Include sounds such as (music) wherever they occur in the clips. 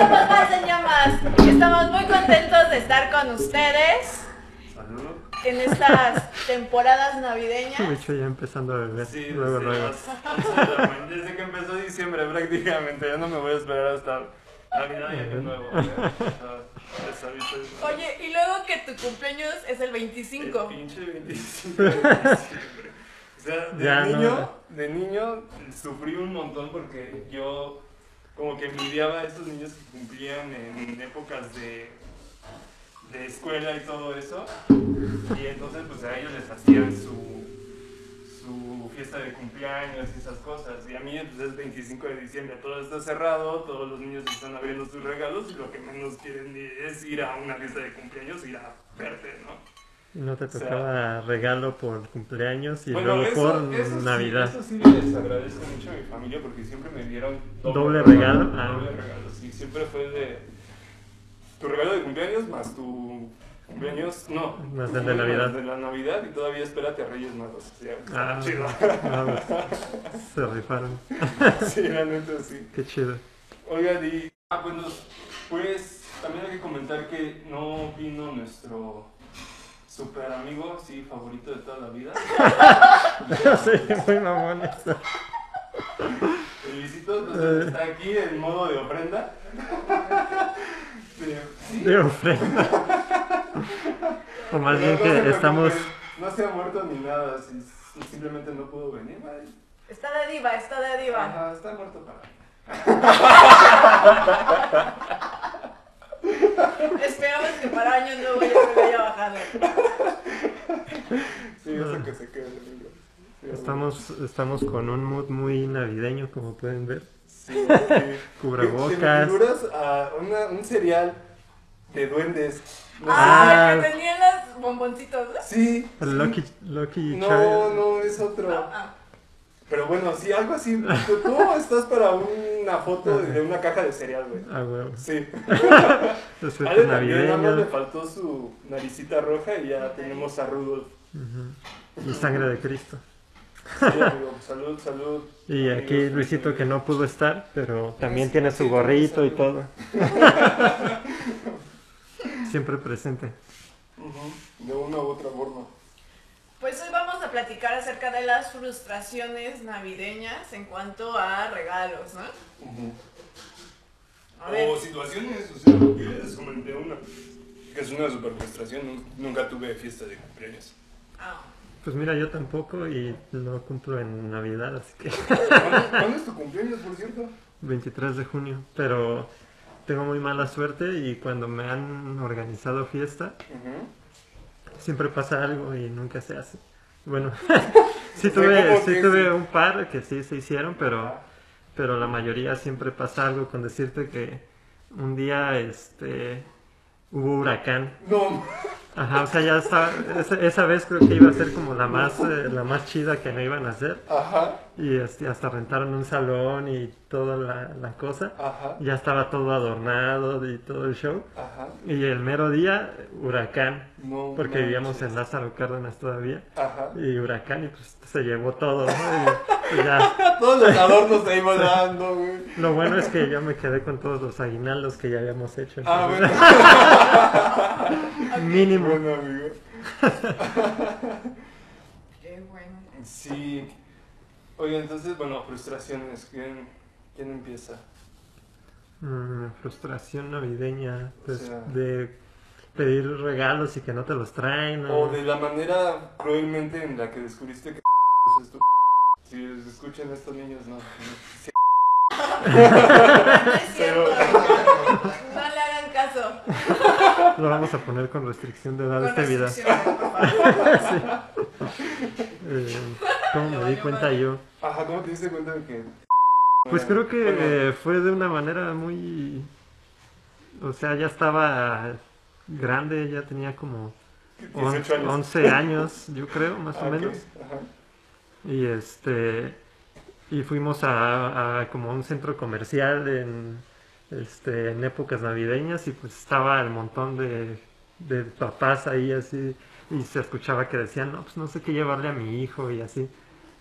somos Más en Llamas. Estamos muy contentos de estar con ustedes Salud. en estas (laughs) temporadas navideñas. De hecho, ya empezando a beber. Sí, luego, desde, luego. las 11 de la mañana, desde que empezó diciembre prácticamente, ya no me voy a esperar hasta Navidad y Año Nuevo. eso. Oye, y luego que tu cumpleaños es el El 25. pinche 25 de diciembre. O sea, de Ya no. niño, de niño sufrí un montón porque yo como que envidiaba a esos niños que cumplían en épocas de, de escuela y todo eso. Y entonces pues a ellos les hacían su, su fiesta de cumpleaños y esas cosas. Y a mí pues, es 25 de diciembre, todo está cerrado, todos los niños están abriendo sus regalos y lo que menos quieren es ir a una fiesta de cumpleaños, ir a verte, ¿no? No te O sea- tocaba regalo por cumpleaños y Bueno, luego eso- por eso sí- Navidad. eso sí les agradezco mucho a mi familia porque siempre me dieron ¿Doble regalo? Ah. Doble regalo, sí. Siempre fue de tu regalo de cumpleaños más tu cumpleaños, no. Más tu el de Navidad. de la Navidad y todavía espérate a Reyes Magos. Ah, chido. ah, pues, (laughs) se rifaron. sí, realmente sí. Qué chido. Oigan, y ah, nos- pues también hay que comentar que no vino nuestro super amigo, sí, favorito de toda la vida. (laughs) sí, muy mamón eso. Entonces, está aquí en modo de ofrenda. Sí. De ofrenda. O más bien no que estamos. No se ha muerto ni nada, si- simplemente no pudo venir. Está de diva, está de diva. Ajá, está muerto para. (laughs) (laughs) Esperamos que para año nuevo ya se haya bajado. Sí, eso que se quede. Sí, Estamos, estamos con un mood muy navideño, como pueden ver. Sí, sí. Cubrebocas. figuras a una- un cereal de duendes. No Ah, Ah. que tenían los bomboncitos, ¿no? si- Sí. El Lucky, Lucky No, Child. no, es otro. Ah, Pero bueno, sí, algo así. Tú, estás para una foto de, de una caja de cereal, güey. Ah, huevo. Sí. (laughs) Ale también nada más le faltó su naricita roja y ya tenemos a Rudolf. Y sangre de Cristo. Sí, amigo, salud, salud. Y amigos. aquí Luisito que no pudo estar, pero también tiene su gorrito y todo. (laughs) Siempre presente. De una u otra forma. Pues hoy vamos a platicar acerca de las frustraciones navideñas en cuanto a regalos, ¿no? Ujú. A ver, O situaciones, o sea, yo les comenté una. Que es una super frustración. nun- Nunca tuve fiesta de cumpleaños. ah, Pues mira, yo tampoco y no cumplo en Navidad, así que (laughs) ¿Cuándo, cuándo es tu cumpleaños, por cierto? 23 de junio. Pero tengo muy mala suerte y cuando me han organizado fiesta, Ujú. Siempre pasa algo y nunca se hace. Bueno, (laughs) (laughs) sí tuve, ¿cómo sí tuve un par que sí se hicieron, pero, pero la mayoría siempre pasa algo con decirte que un día este hubo huracán. No, (laughs) Ajá, o sea, ya estaba, esa, esa vez creo que iba a ser como la más, eh, la más chida que no iban a hacer. ajá, Y este, hasta rentaron un salón y toda la, la cosa. ajá, Ya estaba todo adornado y todo el show. ajá. Y el mero día, huracán. No Porque vivíamos manches. en Lázaro Cárdenas todavía. Ajá. Y huracán y pues se llevó todo. ¿no? Y- y ya. (laughs) Todos los adornos ahí volando, güey. Lo bueno es que yo me quedé con todos los aguinaldos que ya habíamos hecho. Ah, bueno. (laughs) (laughs) Mínimo. Bueno, amigo. (laughs) qué bueno. Sí. Oye, entonces, bueno, frustraciones. ¿Quién, quién empieza? Mm, frustración navideña. Pues O sea- de pedir regalos y que no te los traen. ¿no? O de la manera cruelmente en la que descubriste que es tu Si escuchan estos niños, no. no. (laughs) Sí. No es cierto. No le hagan caso. (laughs) Lo vamos a poner con restricción de edad Con este video. favor. (laughs) Eh, ¿Cómo me di cuenta yo? Ajá, ¿cómo te diste cuenta de que.? Pues creo que eh, fue de una manera muy... O sea, ya estaba grande, ya tenía como 18 años. 11 años, yo creo, más Ah, o ok, menos. Ajá. Y este y fuimos a, a como un centro comercial en, este, en épocas navideñas y pues estaba el montón de, de papás ahí así y se escuchaba que decían, no, pues no sé qué llevarle a mi hijo y así.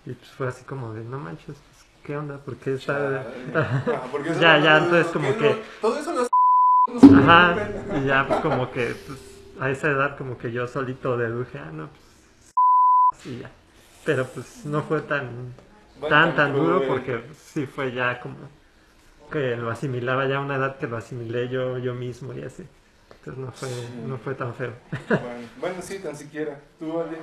Y pues fue así como de, no manches, pues, ¿qué onda? ¿Por qué está...? Ah, (laughs) porque Ya, no- ya, entonces no- como no- que- Todo eso no Ajá, (laughs) y ya pues como que pues, a esa edad como que yo solito deduje, ah, no, pues (laughs) y ya. Pero pues no fue tan tan tan duro porque pues, sí fue ya como que lo asimilaba ya a una edad que lo asimilé yo yo mismo y así. Entonces no fue no fue tan feo. Bueno, bueno, sí, tan siquiera. ¿Tú, Ale?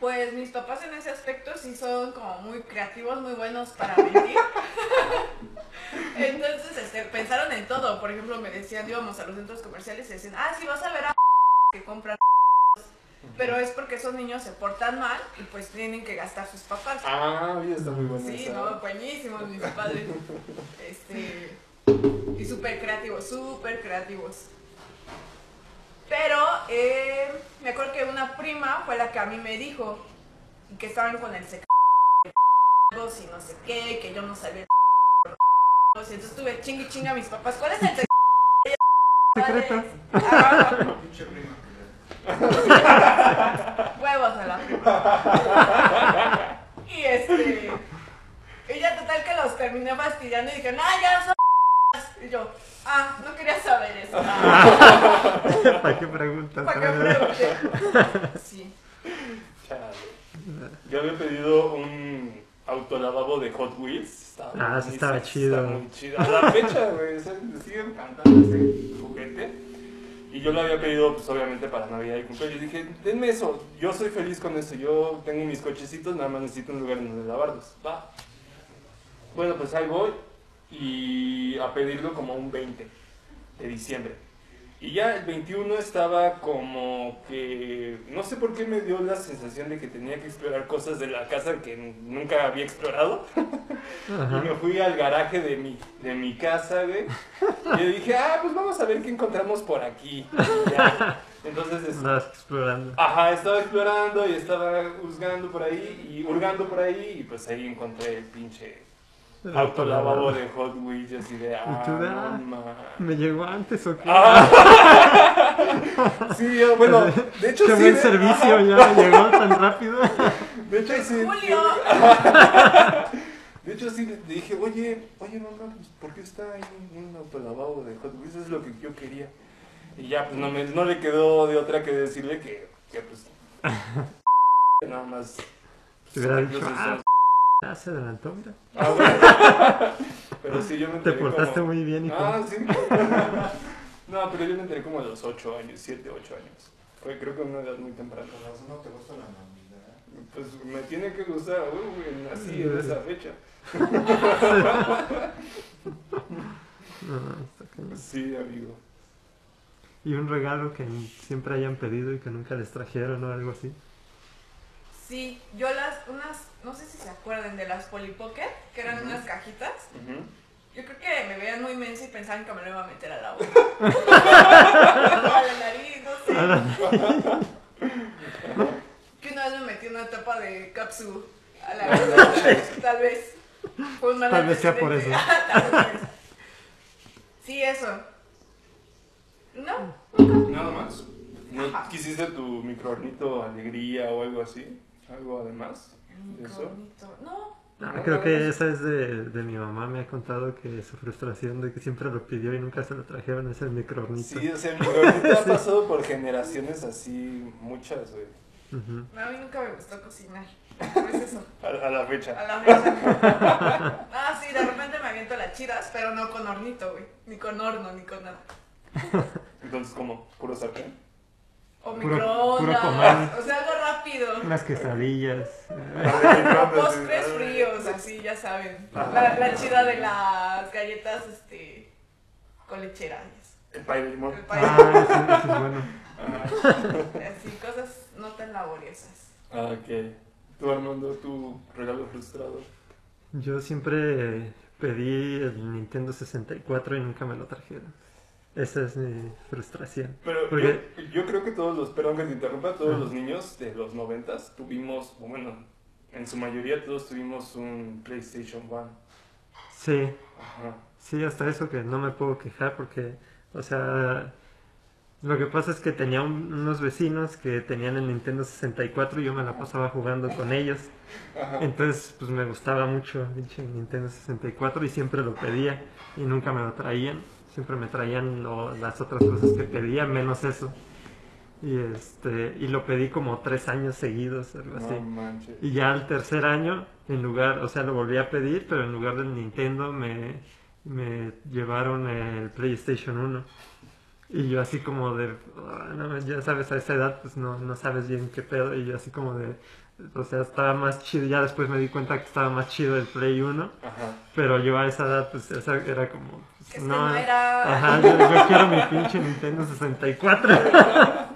Pues mis papás en ese aspecto sí son como muy creativos, muy buenos para mentir. (laughs) Entonces este, pensaron en todo. Por ejemplo, me decían, íbamos a los centros comerciales y decían, ah, sí, vas a ver a que compran. Pero es porque esos niños se portan mal y pues tienen que gastar sus papás. Ah, oye, está muy bueno. Sí, esa. no, buenísimos mis padres. Este, y súper creativos, súper creativos. Pero eh, me acuerdo que una prima fue la que a mí me dijo que estaban con el secreto y no sé qué, que yo no sabía. Y entonces tuve chingue chinga a mis papás. ¿Cuál es el secreto? Secreto. Ah, Pinche prima. Huevos a la. Y este. Y ya total que los terminé fastidiando y dijeron, ah, ya son. Y yo, ah, no quería saber eso. (laughs) ¿Para qué preguntas? ¿Para qué pregunté? Sí. Chale. Yo había pedido un autolavabo de Hot Wheels. Estaba Ah, sí buenísimo, estaba chido. Está muy chido. A la fecha, güey, o sea, me sigue encantando ese juguete. Y yo lo había pedido, pues obviamente para Navidad y cumpleaños. Dije, denme eso, yo soy feliz con eso. Yo tengo mis cochecitos, nada más necesito un lugar en donde lavarlos. Va. Bueno, pues ahí voy. Y a pedirlo como un 20 de diciembre. Y ya el 21 estaba como que, no sé por qué me dio la sensación de que tenía que explorar cosas de la casa que nunca había explorado. (laughs) Y me fui al garaje de mi, de mi casa, güey. Y yo dije, ah, pues vamos a ver qué encontramos por aquí. Y ya. Entonces, es- Andabas explorando. ajá, estaba explorando y estaba husgando por ahí y hurgando por ahí y pues ahí encontré el pinche Autolavabo. de Hot Wheels y así de, ah, tú de, no ah. ¿Me llegó antes o qué? Ah. (laughs) sí, yo, bueno, de hecho Qué sí. buen de- servicio, ya llegó tan rápido. (laughs) De hecho sí. Julio. De hecho sí le dije, oye, oye mamá, pues, ¿por qué está ahí un, autolavabo de Hot Wheels? Eso es lo que yo quería. Y ya, pues no, me, no le quedó de otra que decirle que, que pues, (laughs) nada más. Pues, ah, se adelantó, mira. Ah, bueno. Pero sí, yo me Te enteré portaste como... muy bien, hijo. Ah, sí. No, pero yo me enteré como a los 8 años, 7, 8 años. Fue creo que una edad muy temprana. No te gusta la Navidad. Pues me tiene que gustar, uy, nací en esa fecha. No, no, está cañón. Sí, amigo. Y un regalo que siempre hayan pedido y que nunca les trajeron o algo así. Sí, yo las, unas, no sé si se acuerdan de las Polly Pocket, que eran unas cajitas. Yo creo que me veían muy mensa y pensaban que me lo iba a meter a la boca. (laughs) a la nariz, no sé. (laughs) Que una vez me metí una tapa de capsu a la (laughs) garganta, tal vez. Fue Tal vez sea por eso. Tal vez. Sí, eso. No, Nada más. ¿No quisiste tu microornito alegría o algo así? ¿Algo además? Qué ¿Eso? No, Ah, No, creo que esa es de, de mi mamá. Me ha contado que su frustración de que siempre lo pidió y nunca se lo trajeron es el microornito. Sí, o sea, el microornito (laughs) ha pasado por generaciones así, muchas, güey. No, a mí nunca me gustó cocinar. (laughs) Pues eso, A, a la fecha. a la fecha. (laughs) Ah, sí, de repente me aviento las chidas, pero no con hornito, güey. Ni con horno, ni con nada. Entonces, ¿cómo? ¿Puro sartén? O Puro- microondas. o sea, algo rápido. Unas quesadillas. Postres fríos, así, ya saben. La, la chida de las galletas, este, con lecheras. El pay de limón. El pay. Ah, ese, ese es bueno. (laughs) Así, cosas no tan laboriosas. Ah, ok. Tú, Armando, tu regalo frustrado. Yo siempre pedí el Nintendo 64 y nunca me lo trajeron. Esa es mi frustración. Pero Porque- yo, yo creo que todos los, perdón que te interrumpa, todos los niños de los noventas tuvimos, bueno, en su mayoría todos tuvimos un PlayStation 1. Sí, Ajá. Sí, hasta eso que no me puedo quejar porque, o sea, lo que pasa es que tenía un- unos vecinos que tenían el Nintendo 64 y yo me la pasaba jugando con ellos. Ajá. Entonces, pues me gustaba mucho el Nintendo 64 y siempre lo pedía y nunca me lo traían. Siempre me traían lo- las otras cosas que pedía, menos eso. Y este y lo pedí como tres años seguidos, algo así. No. Y ya al tercer año, en lugar, o sea, lo volví a pedir, pero en lugar del Nintendo me, me llevaron el PlayStation 1. Y yo así como de, "Ah, no, ya sabes, a esa edad pues no, no sabes bien qué pedo. Y yo así como de, o sea, estaba más chido, ya después me di cuenta que estaba más chido el Play 1. Ajá. Pero yo a esa edad pues esa era como, pues, no era- Ajá, yo, yo quiero mi pinche Nintendo 64. (laughs)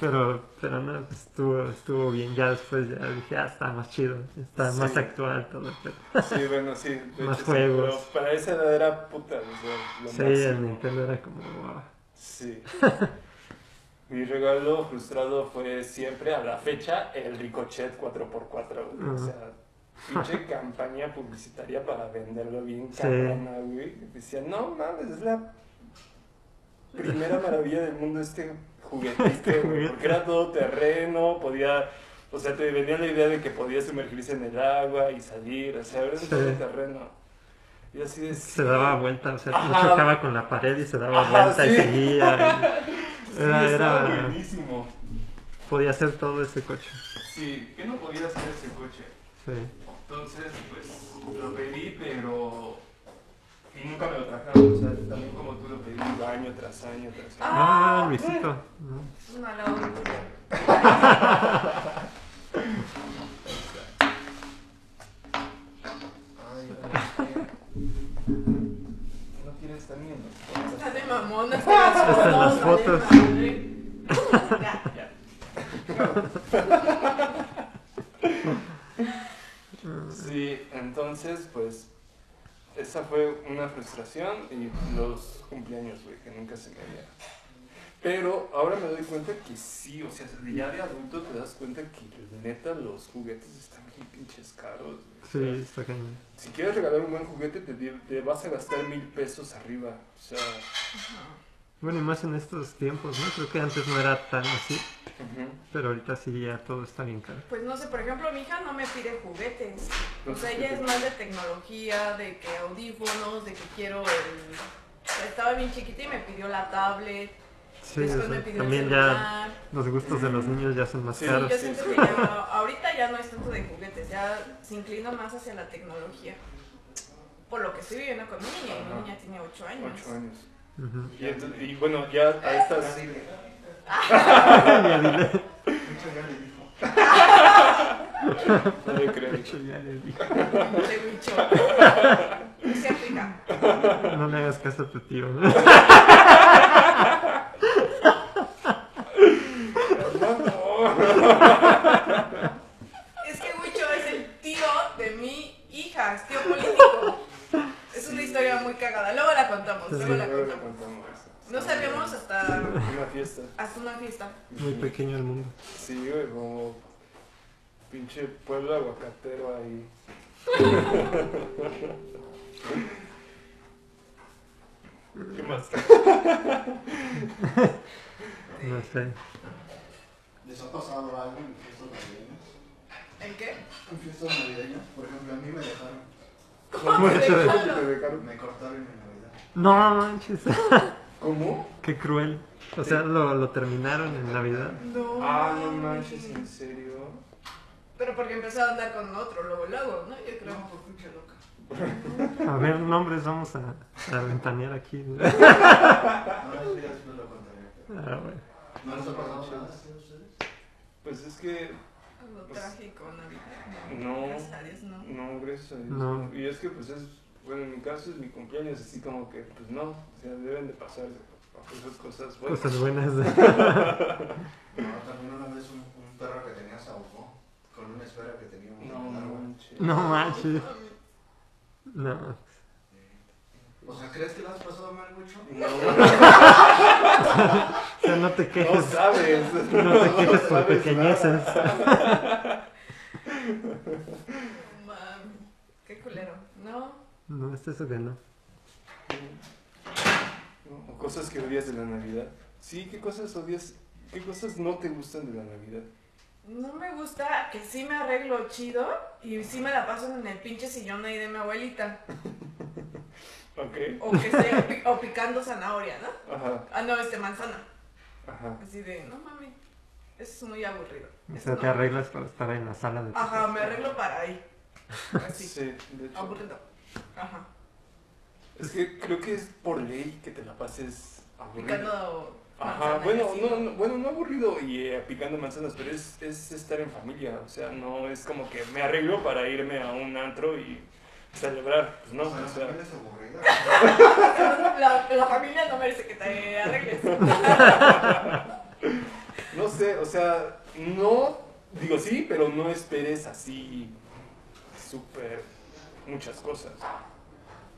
Pero, pero no, pues, estuvo, estuvo bien. Ya después ya dije, ah, está más chido, está Sí. más actual todo. Pero, Sí, bueno, sí. de Más hecho, sí, juegos. pero para esa edad era puta, o sea, lo sí, máximo. el Nintendo era como, wow. Sí. Mi regalo frustrado fue siempre, a la fecha, el Ricochet 4x4, güey. O sea, pinche campaña publicitaria para venderlo bien Sí. cabrona, güey. Decía, no mames, es la primera maravilla del mundo este juguetito, Este güey. juguete. Porque era todo terreno, podía... O sea, te venía la idea de que podía sumergirse en el agua y salir, o sea, era un Sí. todo terreno. Y así de... Se daba vuelta, o sea, Ajá. chocaba con la pared y se daba Ajá, vuelta y sí. seguía. (laughs) Sí, Era, estaba era, buenísimo. podía hacer todo ese coche. Sí, que no podía hacer ese coche. Sí. Entonces, pues lo pedí, pero. Y nunca me lo trajeron. O sea, también como tú lo pedí año tras año tras año. Ah, Luisito. ¿no? Una (laughs) quieres también. Está de mamón, no (laughs) está en las fotos. Ya. (laughs) Sí, entonces, pues. Esa fue una frustración y los cumpleaños, güey, que nunca se me dieron. Pero ahora me doy cuenta que sí, o sea, ya de adulto te das cuenta que neta los juguetes están bien pinches caros. güey. Sí, está cañón. Si quieres regalar un buen juguete, te, vas a gastar mil pesos arriba. O sea, Bueno, y más en estos tiempos, ¿no? Creo que antes no era tan así, pero ahorita sí ya todo está bien caro. Pues no sé, por ejemplo, mi hija no me pide juguetes. O sea, ella es más de tecnología, de que audífonos, de que quiero el... Estaba bien chiquita y me pidió la tablet. Sí, después me pidió también ya los gustos de los niños ya son más Sí, Sí, caros. yo siento que ya, ahorita ya no es tanto de juguetes, ya se inclina más hacia la tecnología. Por lo que estoy viviendo con mi niña, y Ajá. mi niña tiene 8 años. Ocho años. Ujú. Y, ent- y bueno, ya a estas. Ya dile. Mucho ya le dijo. No le creo. (laughs) No. (laughs) No le hagas caso a tu tío. (laughs) Es que Wicho es el tío de mi hija, es tío político. Es una historia muy cagada. Luego la contamos, luego la Luego contamos. contamos. No sabíamos hasta, Una fiesta. hasta una fiesta. Muy pequeño el mundo. Sí, güey, como pinche pueblo aguacatero ahí. ¿Qué más? (laughs) No sé. ¿Les ha pasado algo en fiestas navideñas? ¿En qué? En fiestas navideñas, por ejemplo, a mí me dejaron. ¿Cómo te dejaron? Me cortaron en Navidad. No manches. (laughs) ¿Cómo? Qué cruel. O sea, lo, lo terminaron en Navidad. No. Ah, no manches, ¿en serio? Pero porque empezó a andar con otro luego, luego, ¿no? Yo creo. No, por pinche loca. A ver, nombres vamos a, a ventanear aquí. (laughs) No, eso ya después lo contaré. Ah, bueno. ¿No les ha pasado nada a ustedes? Pues es que Algo Pues- trágico, Navidad. No. Gracias a Dios, no. no, gracias a Dios. No. Y es que pues es, bueno, en mi caso es mi cumpleaños, así como que pues no, o sea, deben de pasar esas cosas buenas. Cosas buenas. (laughs) No, también una vez un, un perro que tenía se ahogó con una esfera que teníamos No en el árbol. manches. No manches. No. O sea, ¿crees que la has pasado mal mucho? No, (laughs) O sea, no te no quejes. sabes. No te quejes por sabes pequeñeces. Qué culero. No. No, es eso que no. ¿No? O cosas que odias de la Navidad. Sí, ¿qué cosas odias? ¿Qué cosas no te gustan de la Navidad? No me gusta que sí me arreglo chido y sí me la paso en el pinche sillón ahí de mi abuelita. Ok. O que esté o picando zanahoria, ¿no? Ajá, Ah, no, este manzana. Ajá. Así de, no mami, eso es muy aburrido. O Eso sea, no te arreglas para estar en la sala de tu Ajá, casa. me arreglo para ahí. Así. Sí, de hecho. Aburrido. Ajá. Es que creo que es por ley que te la pases aburrido. Picando Ajá, manzana y bueno, así, no, no, bueno, no aburrido y eh, picando manzanas, pero es, es estar en familia, o sea, no es como que me arreglo para irme a un antro y celebrar, pues no, O sea, o la. (laughs) La, la familia no merece que te arregles. (laughs) no sé, o sea, no, digo sí, pero no esperes así súper muchas cosas.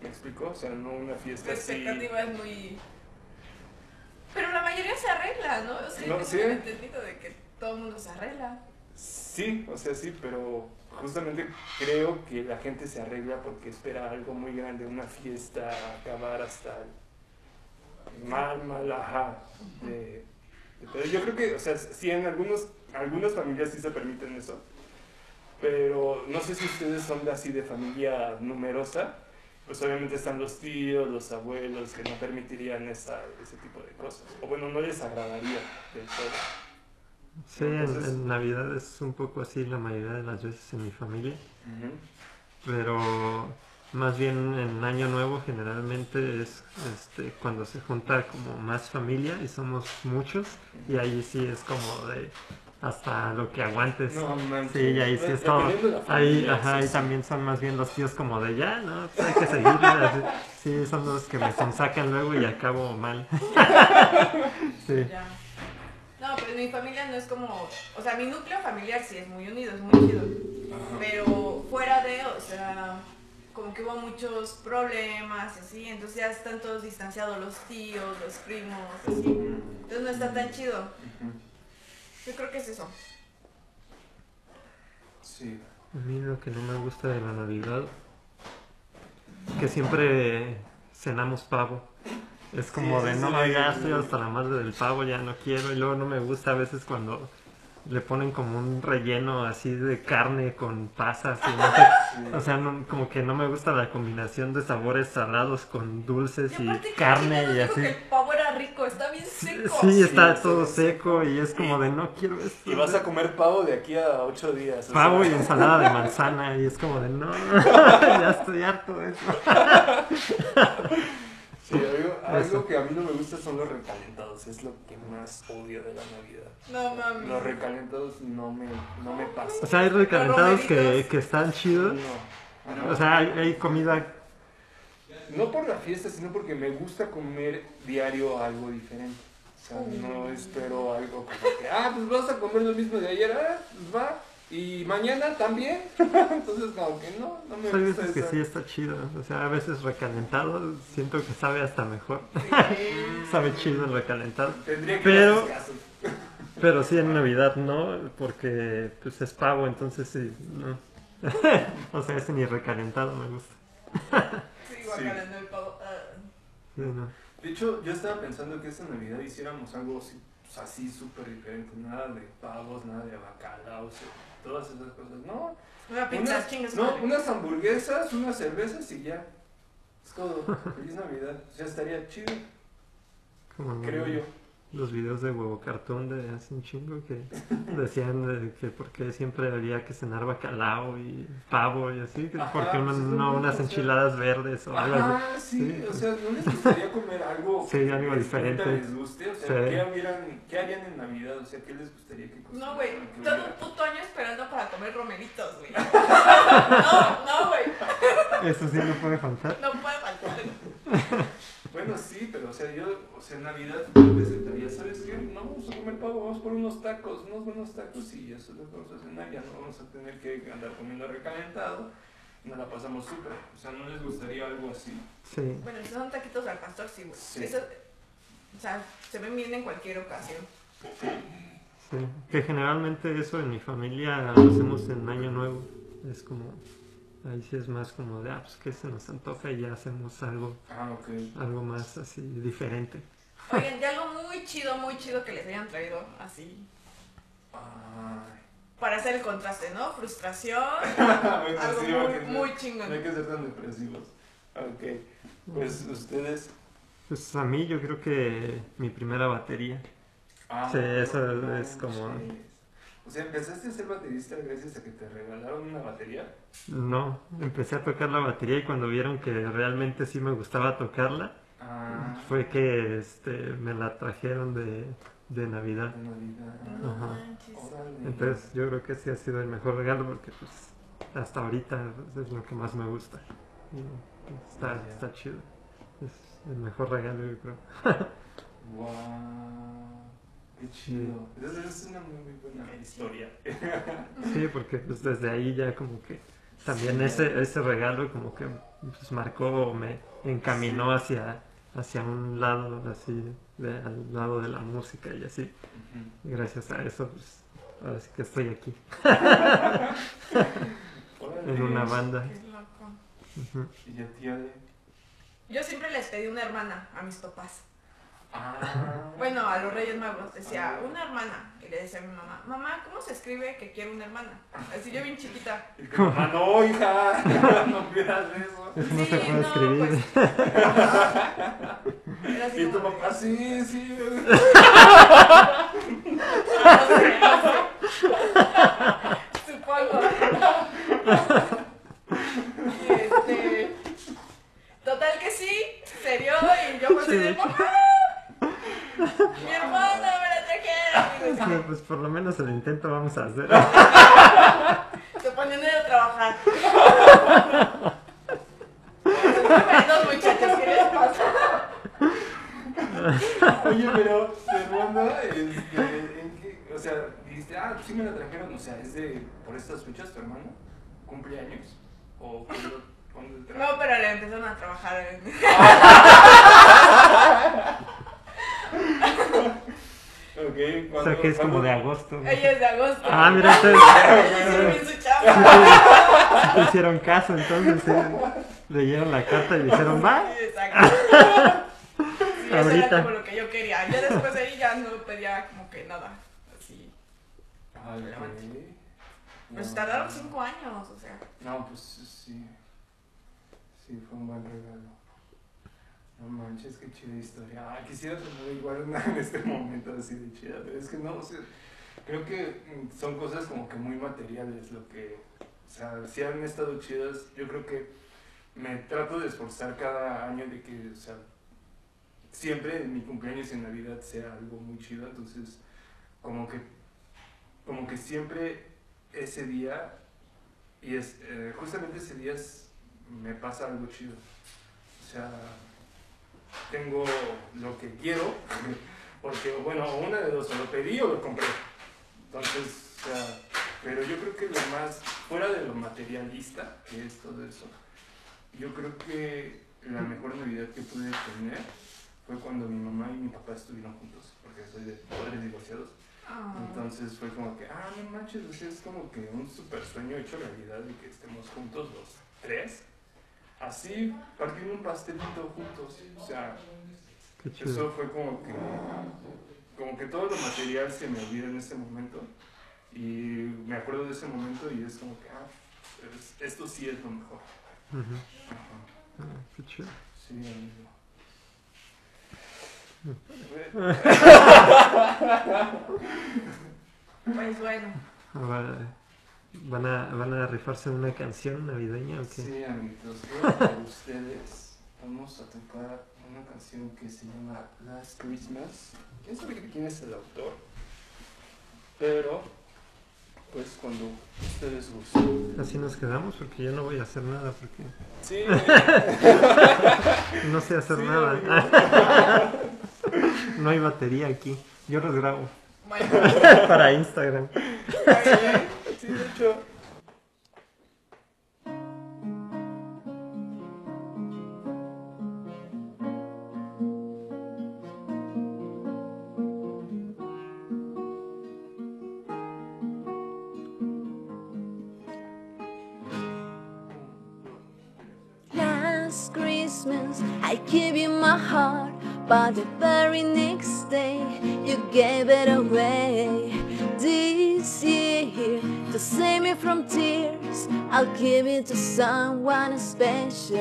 ¿Me explico? O sea, no una fiesta así. expectativa es muy. Pero la mayoría se arregla, ¿no? O sea, No, sí. tengo entendido de que todo el mundo se arregla. Sí, o sea, sí, pero justamente creo que la gente se arregla porque espera algo muy grande, una fiesta, acabar hasta el mal, mal, de- de- yo creo que, o sea, sí, en algunos, algunas familias sí se permiten eso, pero no sé si ustedes son de así de familia numerosa, pues obviamente están los tíos, los abuelos que no permitirían esa, ese tipo de cosas, o bueno, no les agradaría del todo. Sí, en, Entonces- en Navidad es un poco así la mayoría de las veces en mi familia. Pero más bien en Año Nuevo generalmente es este, cuando se junta como más familia y somos muchos y ahí sí es como de hasta lo que aguantes. No. Sí, y ahí sí es todo. Ahí, ajá, sí, y también son más bien los tíos como de ya, ¿no? Pues hay que seguir. así. Sí, son los que me sonsacan luego y acabo mal. (laughs) Sí. Ya. No, pues mi familia no es como. O sea, mi núcleo familiar sí es muy unido, es muy chido. Ajá. Pero fuera de, o sea, como que hubo muchos problemas y así, entonces ya están todos distanciados los tíos, los primos, así. Entonces no está tan chido. Yo creo que es eso. Sí. A mí lo que no me gusta de la Navidad que siempre cenamos pavo. Es como Sí, de no, sí, ya sí. estoy hasta la madre del pavo, ya no quiero. Y luego no me gusta a veces cuando le ponen como un relleno así de carne con pasas y no sé. (laughs) O sea, no- como que no me gusta la combinación de sabores salados con dulces Y carne ¿quién y así. que el pavo era rico, está bien seco. Sí, está Sí, todo sí, seco y es como de no quiero esto. Y vas a comer pavo de aquí a ocho días. o Pavo y ensalada de manzana y es como de no, (laughs) ya estoy harto de eso. (laughs) Sí, algo, que a mí no me gusta son los recalentados. Es lo que más odio de la Navidad. No mami. Los recalentados no me, no me O pasan. sea, hay recalentados que, que están chidos. No. O sea, hay, hay comida. No por la fiesta, sino porque me gusta comer diario algo diferente. O sea, no espero algo como que, ah, pues vas a comer lo mismo de ayer, ah, pues va. Y mañana también. (laughs) Entonces, como que no, no me Hay gusta veces que sí está chido. O sea, a veces recalentado siento que sabe hasta mejor. Sí. (laughs) sabe chido el recalentado. Tendría que Pero-. (laughs) Pero sí en Navidad no, porque pues es pavo, entonces sí, no. o sea, ese ni recalentado me gusta. Sí, guacalando el pavo. ah. Sí, no. De hecho, yo estaba pensando que esta Navidad hiciéramos algo así, pues, así súper diferente. Nada de pavos, nada de bacalaos, todas esas cosas. No, Una pizza, unas, chingas. no, madre. unas hamburguesas, unas cervezas y ya. Es todo. Feliz Navidad. Ya estaría chido, creo yo. Los videos de huevo cartón de hace un chingo que decían de que porque siempre había que cenar bacalao y pavo y así, que Ajá, porque uno- pues no unas enchiladas verdes o algo así. Ah, sí, Sí. o sea, ¿no les gustaría comer algo (laughs) Sí, algo que diferente. les guste? O sea, Sí. ¿qué, harían, ¿qué harían en Navidad? O sea, ¿qué les gustaría que No, güey, que todo un puto año esperando para comer romeritos, güey. (laughs) No, no, güey. Eso sí no puede faltar. No puede faltar. Bueno, sí, pero o sea, yo, o sea, en Navidad tal vez estaría, ¿sabes qué? No vamos a comer pavo, vamos por unos tacos, unos buenos tacos y eso es lo que vamos a cenar, ya no vamos a tener que andar comiendo recalentado, nos la pasamos súper, o sea, ¿no les gustaría algo así? Sí. Bueno, si son taquitos al pastor, sí, güey. Sí. Eso, o sea, se ven bien en cualquier ocasión. Sí, que generalmente eso en mi familia lo hacemos en Año Nuevo. Es como Ahí sí es más como de, ah, pues que se nos antoja y ya hacemos algo, Ah, algo más así diferente. Oigan, ya algo muy chido, muy chido que les hayan traído así. Ay. Para hacer el contraste, ¿no? Frustración, (laughs) Bueno, algo sí, muy, porque no- muy No hay chingón. que ser tan depresivos. Ok. Pues ustedes. Pues a mí yo creo que mi primera batería. Ah, Sí, eso no es como-. O sea, empezaste a ser baterista gracias a que te regalaron una batería. No, empecé a tocar la batería y cuando vieron que realmente sí me gustaba tocarla, Ah, fue que este, me la trajeron de, de Navidad. de Navidad. No Ajá. Entonces yo creo que sí ha sido el mejor regalo porque pues hasta ahorita es lo que más me gusta. Y está, está chido. Es el mejor regalo yo creo. (laughs) Wow, qué chido. Entonces es una muy, muy buena historia. (laughs) Sí, porque pues desde ahí ya como que también ese, ese regalo como que pues, marcó o me encaminó hacia, hacia un lado así, de- al lado de la música y así. Gracias a eso pues ahora sí que estoy aquí (laughs) en una banda. Qué loco. Ujú. Y a tía de. Yo siempre les pedí una hermana a mis papás. Ah. Bueno, a los Reyes Magos decía, una hermana. Y le decía a mi mamá, mamá, ¿cómo se escribe que quiero una hermana? Así yo bien chiquita. Y tu mamá, no, hija, (laughs) no pidas eso. Eso no Sí, se puede no, escribir. pues. Era así Y tu papá, sí, sí. (laughs) Supongo. Y este. Total que sí, se dio y yo de mamá. Mi hermana me la trajeron. (laughs) Pues por lo menos el intento vamos a hacer. (laughs) Se ponían a ir a trabajar. Menos muchachos, ¿qué les pasa? Oye, pero, tu hermana, este, ¿en qué? O sea, dijiste, ah, sí me la trajeron. O sea, ¿es de por estas fechas tu hermano? ¿Cumpleaños? ¿O te trajeron? No, pero le empezaron a trabajar. en- (laughs) Ok, O sea que es como de agosto. Ella es de agosto. Ah, mira, Sí, su chamba. le hicieron caso, entonces sí, leyeron la carta y dijeron, va. Sí, exacto. Sí, eso (laughs) Ahorita. era como lo que yo quería. Ya después de ahí ya no pedía como que nada. Así. Ay, Relevante. Pues No, tardaron no. cinco años, o sea. No, pues sí. Sí, fue un buen regalo. No manches, qué chida historia. Quisiera tener igual en este momento así de chida, pero es que no, o sea, creo que mm, son cosas como que muy materiales lo que, o sea, si han estado chidas, yo creo que me trato de esforzar cada año de que, o sea, siempre mi cumpleaños y en Navidad sea algo muy chido, entonces como que, como que siempre ese día y es, eh, justamente ese día me pasa algo chido. O sea, tengo lo que quiero, (laughs) porque, bueno, una de dos, o lo pedí o lo compré. Entonces, o sea, pero yo creo que lo más, fuera de lo materialista, que es todo eso, yo creo que la mejor Navidad que pude tener fue cuando mi mamá y mi papá estuvieron juntos, porque soy de padres divorciados. Ah. Entonces fue como que, ah, no manches, es como que un super sueño hecho realidad de que estemos juntos los tres. Así, partiendo un pastelito juntos. O sea, eso fue como que, como que todo lo material se me olvida en ese momento. Y me acuerdo de ese momento y es como que, ah, es- esto sí es lo mejor. Ujú. Ajá. Ah, qué chido. Sí, amigo. (laughs) Pues bueno. Ahora, ¿van a, ¿Van a rifarse una canción navideña o qué? Sí, amiguitos, que ustedes vamos a tocar una canción que se llama Last Christmas. ¿Quién sabe quién es el autor? Pero, pues cuando ustedes gusten. Así nos quedamos porque yo no voy a hacer nada porque Sí, (laughs) no sé hacer Sí, nada. (laughs) no hay batería aquí. Yo los grabo (laughs) para Instagram. Last Christmas I gave you my heart But the very next day you gave it away. To save me from tears, I'll give it to someone special.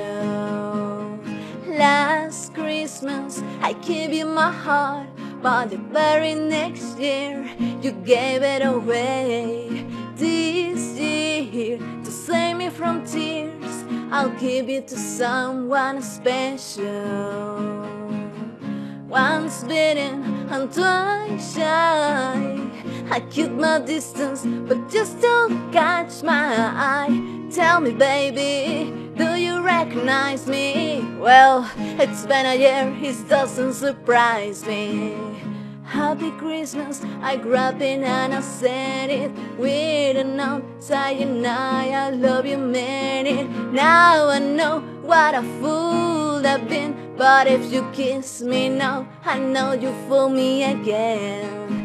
Last Christmas, I gave you my heart, but the very next year you gave it away. This year, to save me from tears, I'll give it to someone special. Once bitten and twice shy. I keep my distance, but you still catch my eye. Tell me, baby, do you recognize me? Well, it's been a year, it doesn't surprise me. Happy Christmas, I grabbed it and I said it with a note saying I, I love you, meant it. Now I know what a fool I've been, but if you kiss me now, I know you fool me again.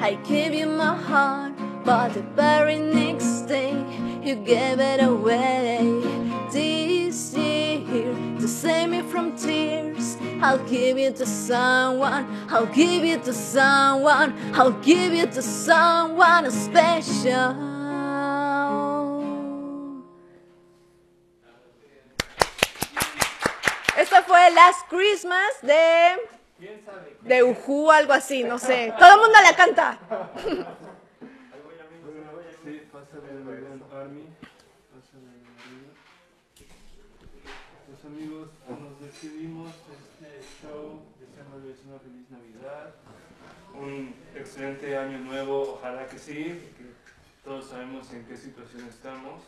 I gave you my heart, but the very next day, you gave it away. This year, to save me from tears, I'll give it to someone, I'll give it to someone, I'll give it to someone special. Esto fue Last Christmas de. ¿Quién sabe? de Ujú, algo así, no sé. Todo el mundo la canta. Sí, pásale el Army. Pásale Pues amigos, nos despedimos de este show, deseándoles una feliz Navidad, un excelente año nuevo, ojalá que sí, porque todos sabemos en qué situación estamos.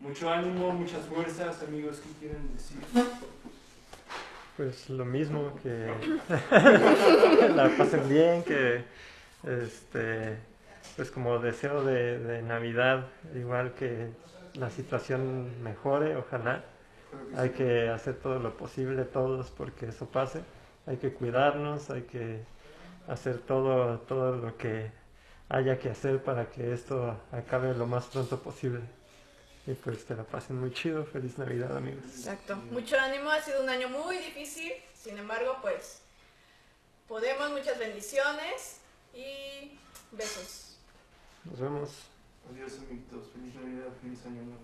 Mucho ánimo, muchas fuerzas, amigos, ¿qué quieren decir? Pues lo mismo, que (laughs) la pasen bien, que este, pues como deseo de, de Navidad, igual que la situación mejore, ojalá. Hay que hacer todo lo posible todos porque eso pase. Hay que cuidarnos, hay que hacer todo, todo lo que haya que hacer para que esto acabe lo más pronto posible. Y pues que la pasen muy chido. Feliz Navidad, amigos. Exacto. Mucho ánimo, ha sido un año muy difícil. Sin embargo, pues podemos, muchas bendiciones y besos. Nos vemos. Adiós amiguitos, feliz Navidad, feliz año nuevo.